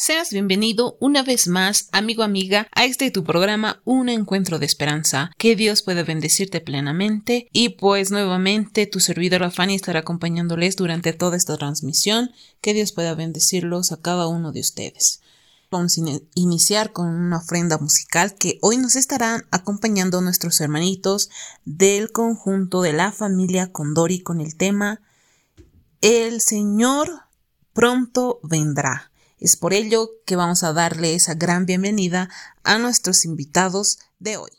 Seas bienvenido una vez más, amigo amiga, a este tu programa Un Encuentro de Esperanza. Que Dios pueda bendecirte plenamente y pues nuevamente tu servidora Fanny estará acompañándoles durante toda esta transmisión. Que Dios pueda bendecirlos a cada uno de ustedes. Vamos a iniciar con una ofrenda musical que hoy nos estarán acompañando nuestros hermanitos del conjunto de la familia Condori con el tema El Señor pronto vendrá. Es por ello que vamos a darle esa gran bienvenida a nuestros invitados de hoy.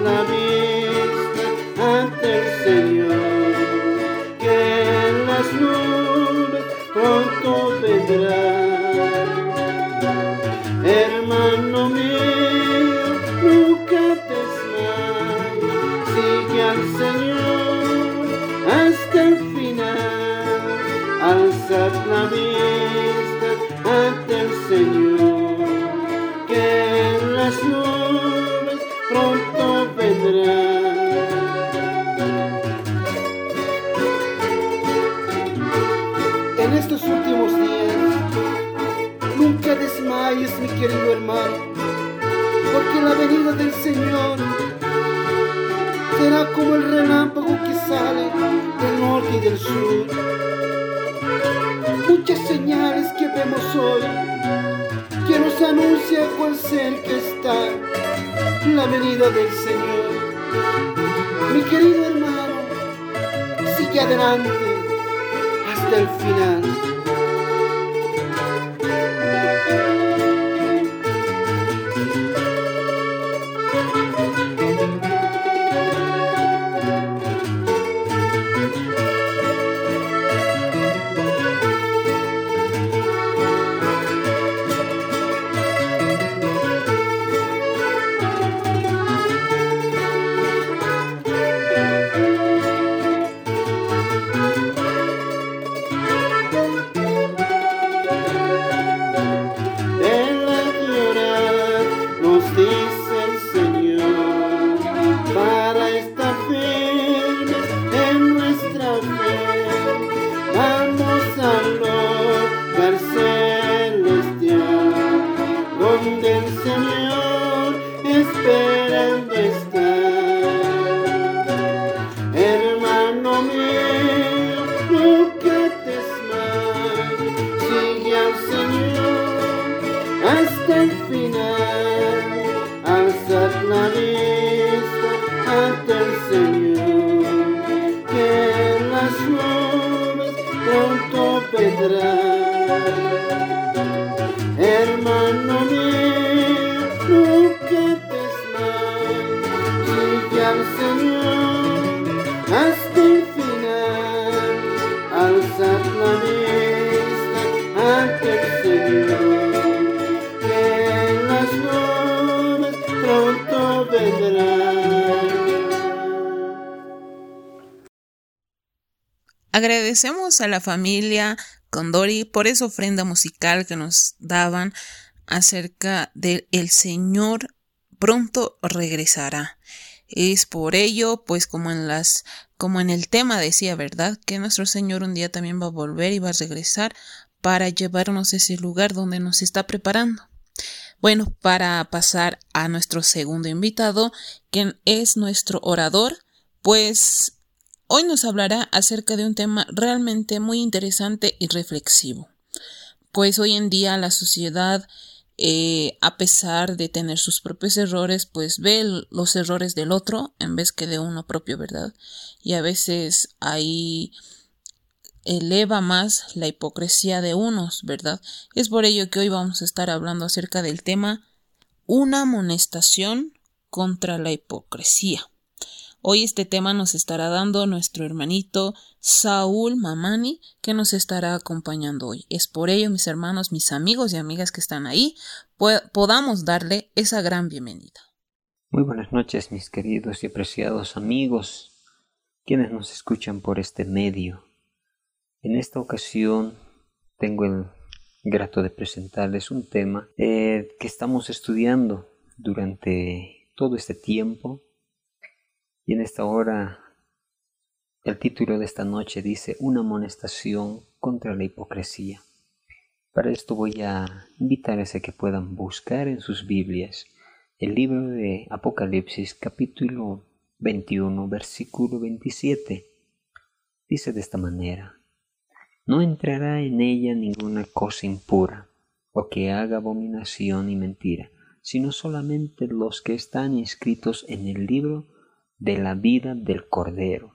na será como el relámpago que sale del norte y del sur. Muchas señales que vemos hoy que nos anuncia cuál cerca está la venida del Señor. Mi querido hermano, sigue adelante hasta el final. Señor, que las nubes pronto vendrán. Agradecemos a la familia Condori por esa ofrenda musical que nos daban acerca de el Señor pronto regresará. Es por ello, pues como en las como en el tema decía, ¿verdad? Que nuestro Señor un día también va a volver y va a regresar para llevarnos a ese lugar donde nos está preparando. Bueno, para pasar a nuestro segundo invitado, quien es nuestro orador, pues hoy nos hablará acerca de un tema realmente muy interesante y reflexivo. Pues hoy en día la sociedad eh, a pesar de tener sus propios errores, pues ve los errores del otro en vez que de uno propio, ¿verdad? Y a veces ahí eleva más la hipocresía de unos, ¿verdad? Es por ello que hoy vamos a estar hablando acerca del tema una amonestación contra la hipocresía. Hoy este tema nos estará dando nuestro hermanito Saúl Mamani, que nos estará acompañando hoy. Es por ello, mis hermanos, mis amigos y amigas que están ahí, podamos darle esa gran bienvenida. Muy buenas noches, mis queridos y apreciados amigos, quienes nos escuchan por este medio. En esta ocasión tengo el grato de presentarles un tema eh, que estamos estudiando durante todo este tiempo y en esta hora el título de esta noche dice Una amonestación contra la hipocresía. Para esto voy a invitarles a que puedan buscar en sus Biblias el libro de Apocalipsis capítulo 21 versículo 27. Dice de esta manera, No entrará en ella ninguna cosa impura o que haga abominación y mentira, sino solamente los que están inscritos en el libro de la vida del Cordero.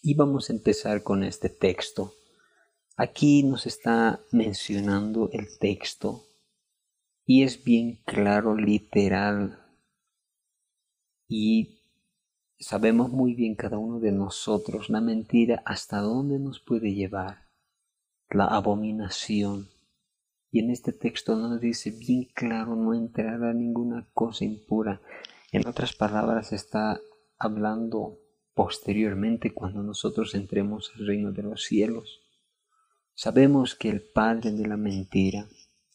Y vamos a empezar con este texto. Aquí nos está mencionando el texto y es bien claro, literal. Y sabemos muy bien cada uno de nosotros la mentira hasta dónde nos puede llevar, la abominación. Y en este texto nos dice bien claro, no entrará ninguna cosa impura. En otras palabras, está hablando posteriormente cuando nosotros entremos al reino de los cielos. Sabemos que el padre de la mentira,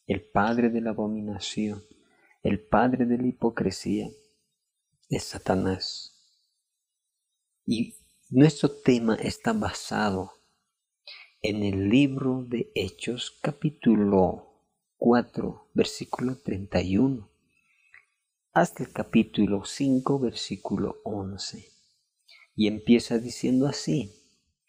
el padre de la abominación, el padre de la hipocresía es Satanás. Y nuestro tema está basado en el libro de Hechos capítulo 4 versículo 31 hasta el capítulo 5, versículo 11. Y empieza diciendo así,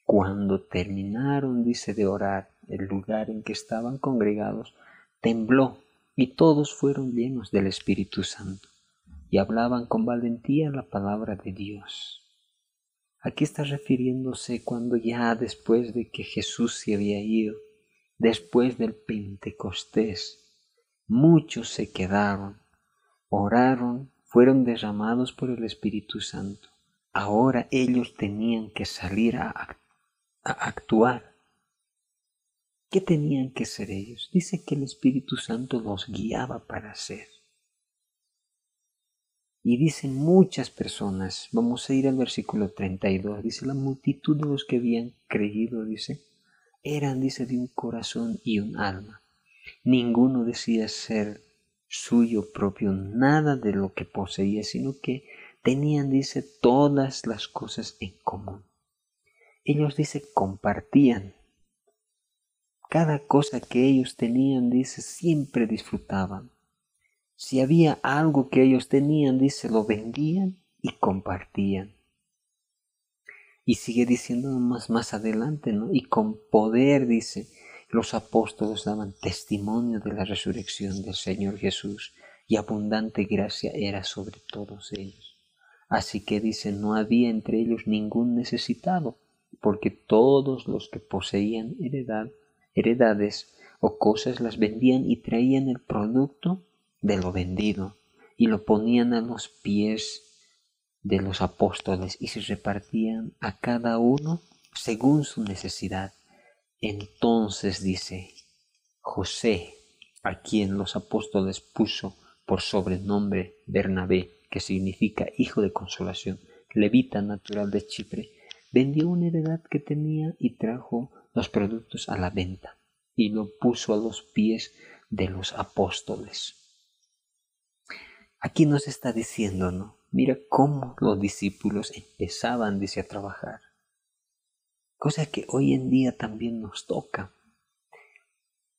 cuando terminaron, dice, de orar, el lugar en que estaban congregados tembló y todos fueron llenos del Espíritu Santo y hablaban con valentía la palabra de Dios. Aquí está refiriéndose cuando ya después de que Jesús se había ido, después del Pentecostés, muchos se quedaron oraron, fueron derramados por el Espíritu Santo. Ahora ellos tenían que salir a, actuar. ¿Qué tenían que ser ellos? Dice que el Espíritu Santo los guiaba para hacer. Y dicen muchas personas, vamos a ir al versículo 32, dice la multitud de los que habían creído, dice, eran, dice, de un corazón y un alma. Ninguno decía ser suyo propio nada de lo que poseía, sino que tenían, dice, todas las cosas en común. Ellos, dice, compartían. Cada cosa que ellos tenían, dice, siempre disfrutaban. Si había algo que ellos tenían, dice, lo vendían y compartían. Y sigue diciendo más, más adelante, ¿no? Y con poder, dice, los apóstoles daban testimonio de la resurrección del Señor Jesús y abundante gracia era sobre todos ellos. Así que dice, no había entre ellos ningún necesitado, porque todos los que poseían heredad, heredades o cosas las vendían y traían el producto de lo vendido y lo ponían a los pies de los apóstoles y se repartían a cada uno según su necesidad. Entonces dice, José, a quien los apóstoles puso por sobrenombre Bernabé, que significa hijo de consolación, levita natural de Chipre, vendió una heredad que tenía y trajo los productos a la venta y lo puso a los pies de los apóstoles. Aquí nos está diciendo, ¿no? Mira cómo los discípulos empezaban, dice, a trabajar cosa que hoy en día también nos toca.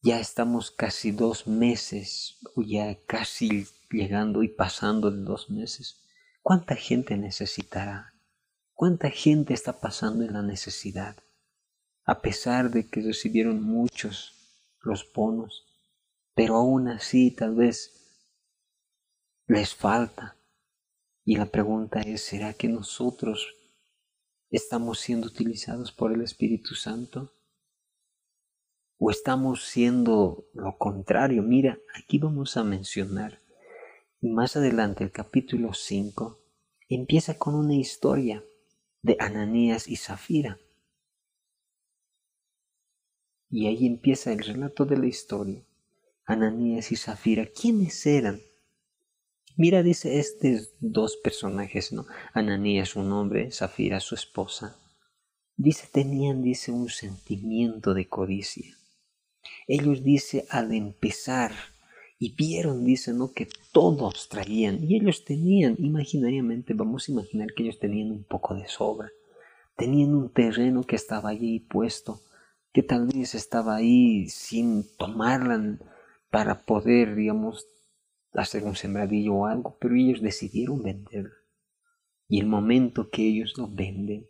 Ya estamos casi dos meses, o ya casi llegando y pasando de dos meses. ¿Cuánta gente necesitará? ¿Cuánta gente está pasando en la necesidad? A pesar de que recibieron muchos los bonos, pero aún así tal vez les falta. Y la pregunta es, ¿será que nosotros estamos siendo utilizados por el Espíritu Santo? ¿O estamos siendo lo contrario? Mira, aquí vamos a mencionar, y más adelante el capítulo 5 empieza con una historia de Ananías y Zafira. Y ahí empieza el relato de la historia. Ananías y Zafira, ¿quiénes eran? Mira, dice estos dos personajes, ¿no? Ananías, un hombre, Zafira, su esposa. Dice, tenían, dice, un sentimiento de codicia. Ellos, dice, al empezar, y vieron, dice, ¿no? Que todos traían, y ellos tenían, imaginariamente, vamos a imaginar que ellos tenían un poco de sobra. Tenían un terreno que estaba allí puesto, que tal vez estaba ahí sin tomarla para poder, digamos, hacer un sembradillo o algo, pero ellos decidieron venderlo. Y el momento que ellos lo venden,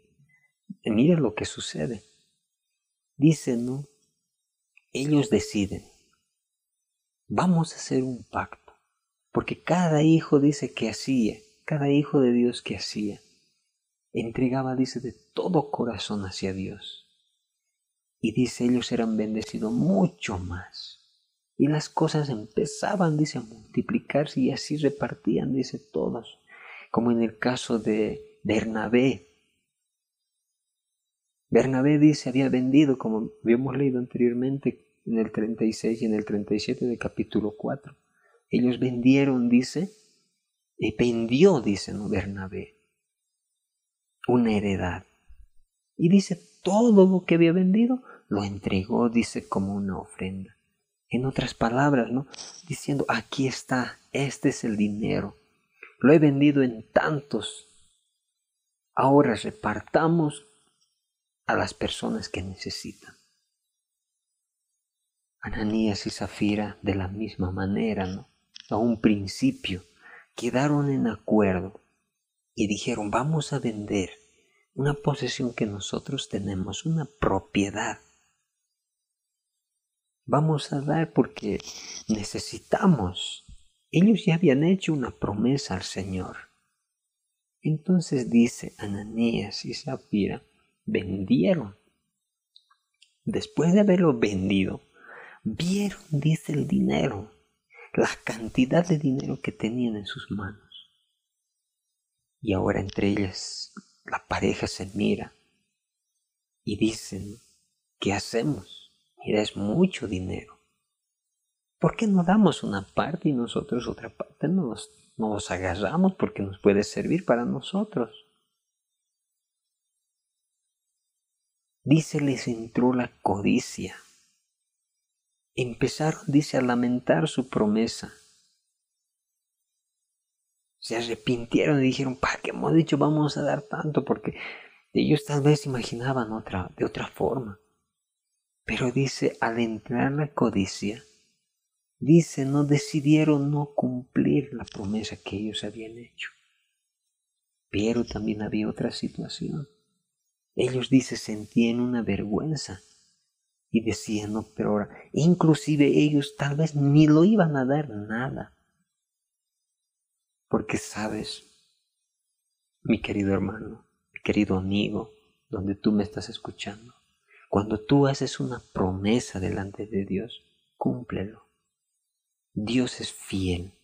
mira lo que sucede. Dicen, ¿no? Ellos deciden, vamos a hacer un pacto, porque cada hijo dice que hacía, cada hijo de Dios que hacía, entregaba, dice, de todo corazón hacia Dios. Y dice, ellos eran bendecidos mucho más y las cosas empezaban, dice, a multiplicarse y así repartían, dice, todos. Como en el caso de Bernabé. Bernabé dice, había vendido, como habíamos leído anteriormente en el 36 y en el 37 del capítulo 4. Ellos vendieron, dice, y vendió, dice. Bernabé, una heredad. Y dice, todo lo que había vendido lo entregó, dice, como una ofrenda. En otras palabras, ¿no? Diciendo, aquí está, este es el dinero. Lo he vendido en tantos. Ahora repartamos a las personas que necesitan. Ananías y Zafira de la misma manera, ¿no? A un principio quedaron en acuerdo y dijeron, vamos a vender una posesión que nosotros tenemos, una propiedad vamos a dar porque necesitamos. Ellos ya habían hecho una promesa al Señor. Entonces dice Ananías y Zafira, vendieron. Después de haberlo vendido, vieron, dice el dinero, la cantidad de dinero que tenían en sus manos. Y ahora entre ellas la pareja se mira y dicen, ¿qué hacemos? Es mucho dinero. ¿Por qué no damos una parte y nosotros otra parte no nos, agarramos porque nos puede servir para nosotros? Dice, les entró la codicia. Empezaron, dice, a lamentar su promesa. Se arrepintieron y dijeron, ¿para qué hemos dicho vamos a dar tanto? Porque ellos tal vez imaginaban otra, de otra forma. Pero dice, al entrar la codicia, dice, no decidieron no cumplir la promesa que ellos habían hecho. Pero también había otra situación. Ellos, dice, sentían una vergüenza y decían, no, pero ahora, inclusive ellos tal vez ni lo iban a dar nada. Porque sabes, mi querido hermano, mi querido amigo, donde tú me estás escuchando, cuando tú haces una promesa delante de Dios, cúmplelo. Dios es fiel.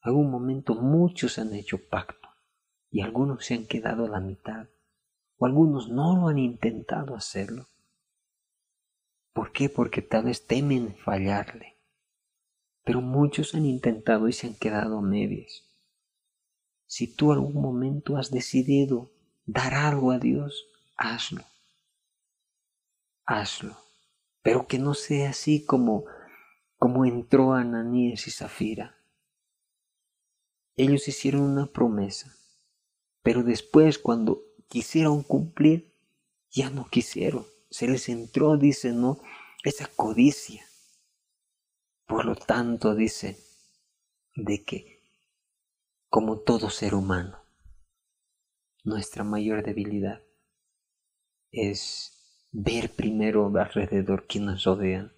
Algún momento muchos han hecho pacto y algunos se han quedado a la mitad o algunos no lo han intentado hacerlo. ¿Por qué? Porque tal vez temen fallarle. Pero muchos han intentado y se han quedado a medias. Si tú algún momento has decidido dar algo a Dios, hazlo hazlo. Pero que no sea así como, como entró Ananías y Zafira. Ellos hicieron una promesa, pero después cuando quisieron cumplir, ya no quisieron. Se les entró, dice, ¿no? Esa codicia. Por lo tanto, dice, de que, como todo ser humano, nuestra mayor debilidad es ver primero alrededor quienes nos rodean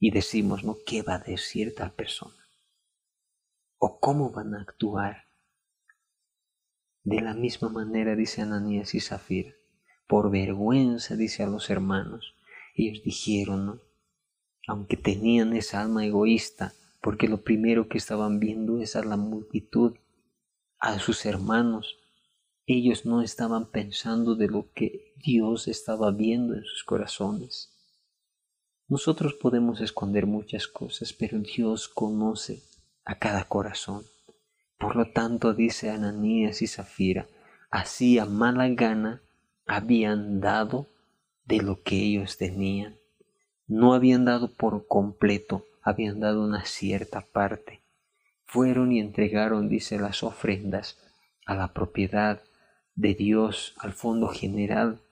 y decimos, ¿no? ¿Qué va a decir tal persona? ¿O cómo van a actuar? De la misma manera dice Ananías y Zafira, por vergüenza dice a los hermanos, ellos dijeron, ¿no? aunque tenían esa alma egoísta, porque lo primero que estaban viendo es a la multitud, a sus hermanos, ellos no estaban pensando de lo que Dios estaba viendo en sus corazones. Nosotros podemos esconder muchas cosas, pero Dios conoce a cada corazón. Por lo tanto, dice Ananías y Zafira, así a mala gana habían dado de lo que ellos tenían. No habían dado por completo, habían dado una cierta parte. Fueron y entregaron, dice, las ofrendas a la propiedad de Dios, al fondo general,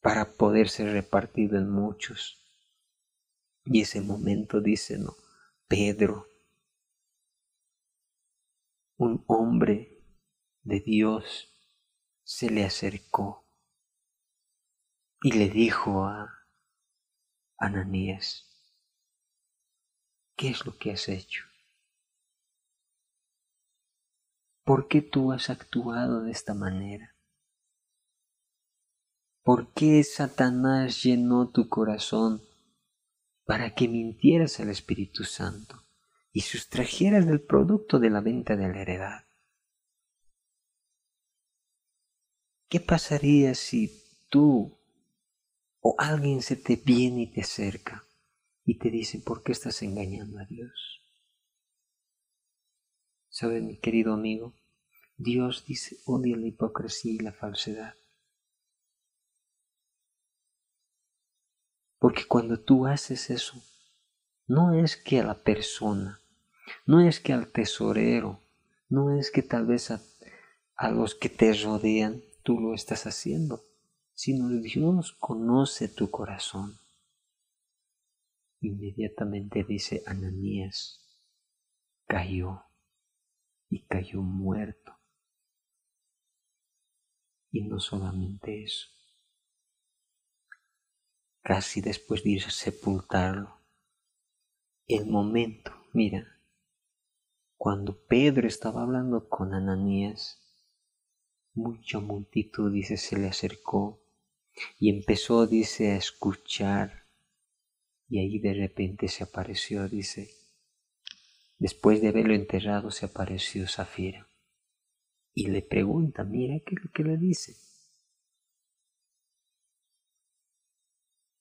para poder ser repartido en muchos. Y ese momento dice, Pedro, un hombre de Dios, se le acercó y le dijo a Ananías, ¿qué es lo que has hecho? ¿Por qué tú has actuado de esta manera? ¿Por qué Satanás llenó tu corazón para que mintieras al Espíritu Santo y sustrajeras del producto de la venta de la heredad? ¿Qué pasaría si tú o alguien se te viene y te acerca y te dice, ¿por qué estás engañando a Dios? ¿Sabe, mi querido amigo? Dios dice, odia la hipocresía y la falsedad. Porque cuando tú haces eso, no es que a la persona, no es que al tesorero, no es que tal vez a, a los que te rodean tú lo estás haciendo, sino Dios conoce tu corazón. Inmediatamente dice Ananías, cayó y cayó muerto. Y no solamente eso, casi después de ir a sepultarlo, el momento, mira, cuando Pedro estaba hablando con Ananías, mucha multitud, dice, se le acercó y empezó, dice, a escuchar. Y ahí de repente se apareció, dice, después de haberlo enterrado, se apareció Zafira. Y le pregunta, mira qué lo que le dice.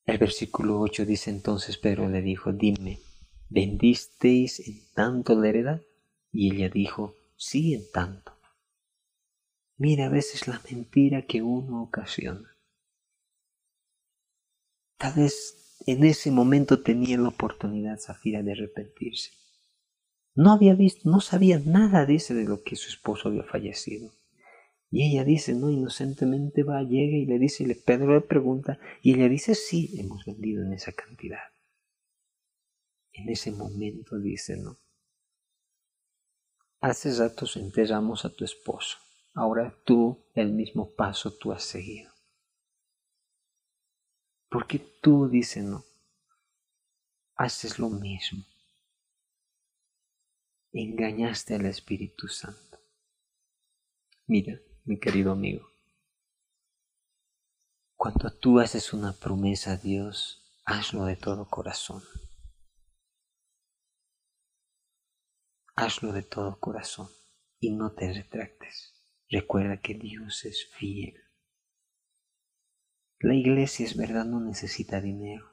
El versículo 8 dice entonces Pedro le dijo, dime, ¿vendisteis en tanto la heredad? Y ella dijo, sí en tanto. Mira a veces la mentira que uno ocasiona. Tal vez en ese momento tenía la oportunidad Zafira de arrepentirse. No había visto, no sabía nada, dice, de lo que su esposo había fallecido. Y ella dice, no, inocentemente va, llega y le dice, y le, Pedro le pregunta, y ella dice, sí, hemos vendido en esa cantidad. En ese momento dice, no. Hace ratos enterramos a tu esposo. Ahora tú, el mismo paso tú has seguido. Porque tú, dice, no, haces lo mismo. Engañaste al Espíritu Santo. Mira, mi querido amigo, cuando tú haces una promesa a Dios, hazlo de todo corazón. Hazlo de todo corazón y no te retractes. Recuerda que Dios es fiel. La iglesia es verdad, no necesita dinero.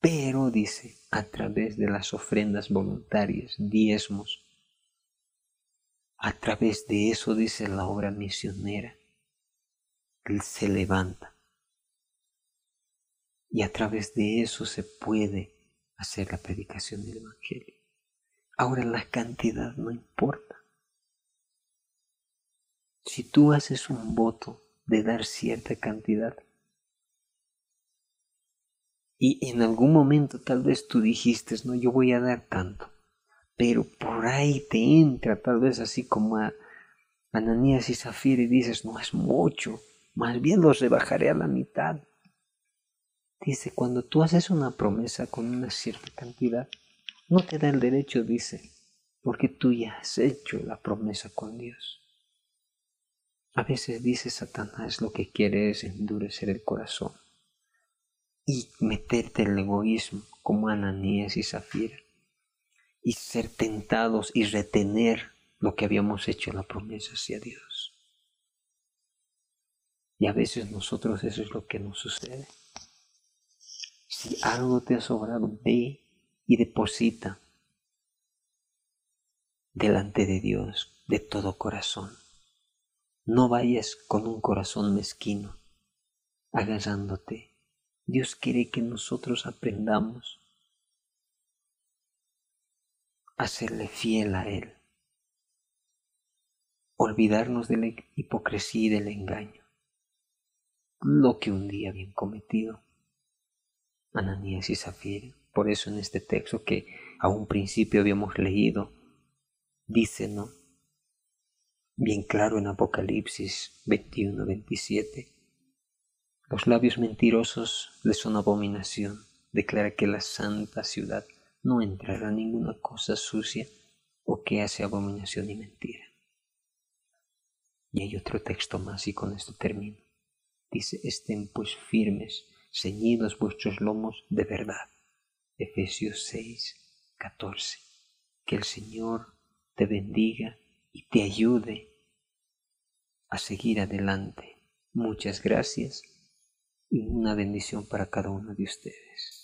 Pero, dice, a través de las ofrendas voluntarias, diezmos, a través de eso, dice la obra misionera, se levanta. Y a través de eso se puede hacer la predicación del Evangelio. Ahora la cantidad no importa. Si tú haces un voto de dar cierta cantidad. Y en algún momento tal vez tú dijiste, no, yo voy a dar tanto. Pero por ahí te entra tal vez así como a Ananías y Zafira y dices, no es mucho, más bien los rebajaré a la mitad. Dice, cuando tú haces una promesa con una cierta cantidad, no te da el derecho, dice, porque tú ya has hecho la promesa con Dios. A veces dice Satanás lo que quiere es endurecer el corazón y meterte el egoísmo como Ananías y Zafira y ser tentados y retener lo que habíamos hecho la promesa hacia Dios. Y a veces nosotros eso es lo que nos sucede. Si algo te ha sobrado, ve y deposita delante de Dios de todo corazón. No vayas con un corazón mezquino, agarrándote. Dios quiere que nosotros aprendamos a serle fiel a Él, olvidarnos de la hipocresía y del engaño, lo que un día habían cometido Ananías y Zafira. Por eso en este texto que a un principio habíamos leído, dice, ¿no? Bien claro en Apocalipsis 21, 27. Los labios mentirosos les son abominación. Declara que la santa ciudad no entrará ninguna cosa sucia o que hace abominación y mentira. Y hay otro texto más y con esto termino. Dice, estén pues firmes ceñidos vuestros lomos de verdad. Efesios 6, 14. Que el Señor te bendiga y te ayude a seguir adelante. Muchas gracias y una bendición para cada uno de ustedes.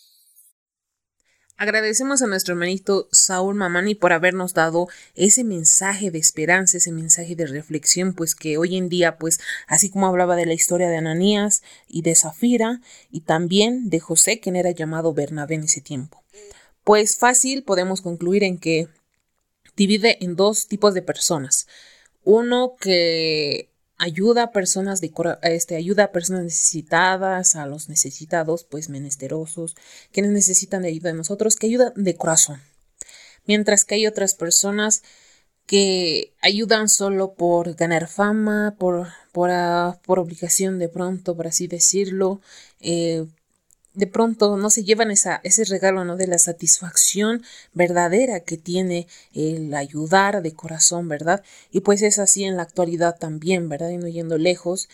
Agradecemos a nuestro hermanito Saúl Mamani por habernos dado ese mensaje de esperanza, ese mensaje de reflexión, pues que hoy en día, pues así como hablaba de la historia de Ananías y de Zafira, y también de José, quien era llamado Bernabé en ese tiempo. Pues fácil podemos concluir en que divide en dos tipos de personas. Uno que ayuda a personas de este ayuda a personas necesitadas, a los necesitados, pues menesterosos, quienes necesitan de ayuda de nosotros, que ayuda de corazón. Mientras que hay otras personas que ayudan solo por ganar fama, por, por, ah, por obligación de pronto, por así decirlo, eh, de pronto no se llevan esa, ese regalo ¿no? de la satisfacción verdadera que tiene el ayudar de corazón, ¿verdad? Y pues es así en la actualidad también, ¿verdad? Y no yendo lejos,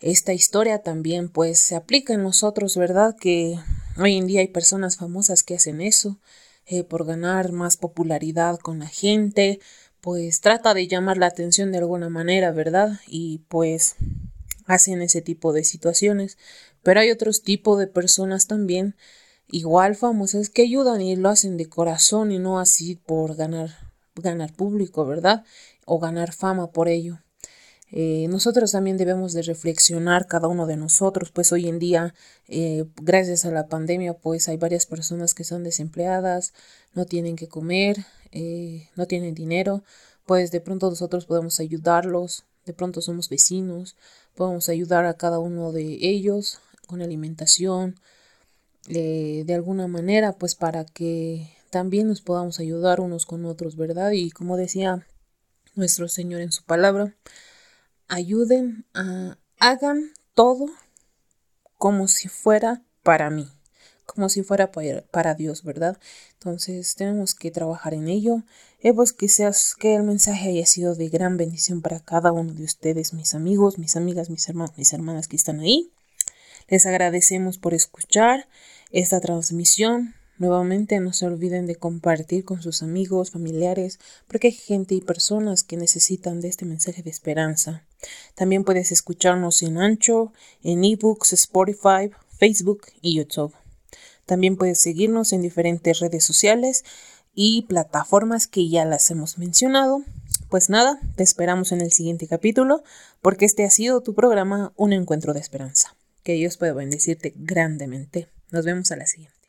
esta historia también pues se aplica en nosotros, ¿verdad? Que hoy en día hay personas famosas que hacen eso eh, por ganar más popularidad con la gente, pues trata de llamar la atención de alguna manera, ¿verdad? Y pues hacen ese tipo de situaciones pero hay otros tipos de personas también igual famosas que ayudan y lo hacen de corazón y no así por ganar, ganar público, ¿verdad? O ganar fama por ello. Eh, nosotros también debemos de reflexionar cada uno de nosotros, pues hoy en día, eh, gracias a la pandemia, pues hay varias personas que son desempleadas, no tienen que comer, eh, no tienen dinero, pues de pronto nosotros podemos ayudarlos, de pronto somos vecinos, podemos ayudar a cada uno de ellos con alimentación, eh, de alguna manera, pues para que también nos podamos ayudar unos con otros, ¿verdad? Y como decía nuestro Señor en su palabra, ayuden a, hagan todo como si fuera para mí, como si fuera para, Dios, ¿verdad? Entonces tenemos que trabajar en ello. Eh, pues seas, que el mensaje haya sido de gran bendición para cada uno de ustedes, mis amigos, mis amigas, mis hermanos, mis hermanas que están ahí. Les agradecemos por escuchar esta transmisión. Nuevamente no se olviden de compartir con sus amigos, familiares, porque hay gente y personas que necesitan de este mensaje de esperanza. También puedes escucharnos en Ancho, en eBooks, Spotify, Facebook y YouTube. También puedes seguirnos en diferentes redes sociales y plataformas que ya las hemos mencionado. Pues nada, te esperamos en el siguiente capítulo porque este ha sido tu programa Un Encuentro de Esperanza. Que Dios pueda bendecirte grandemente. Nos vemos a la siguiente.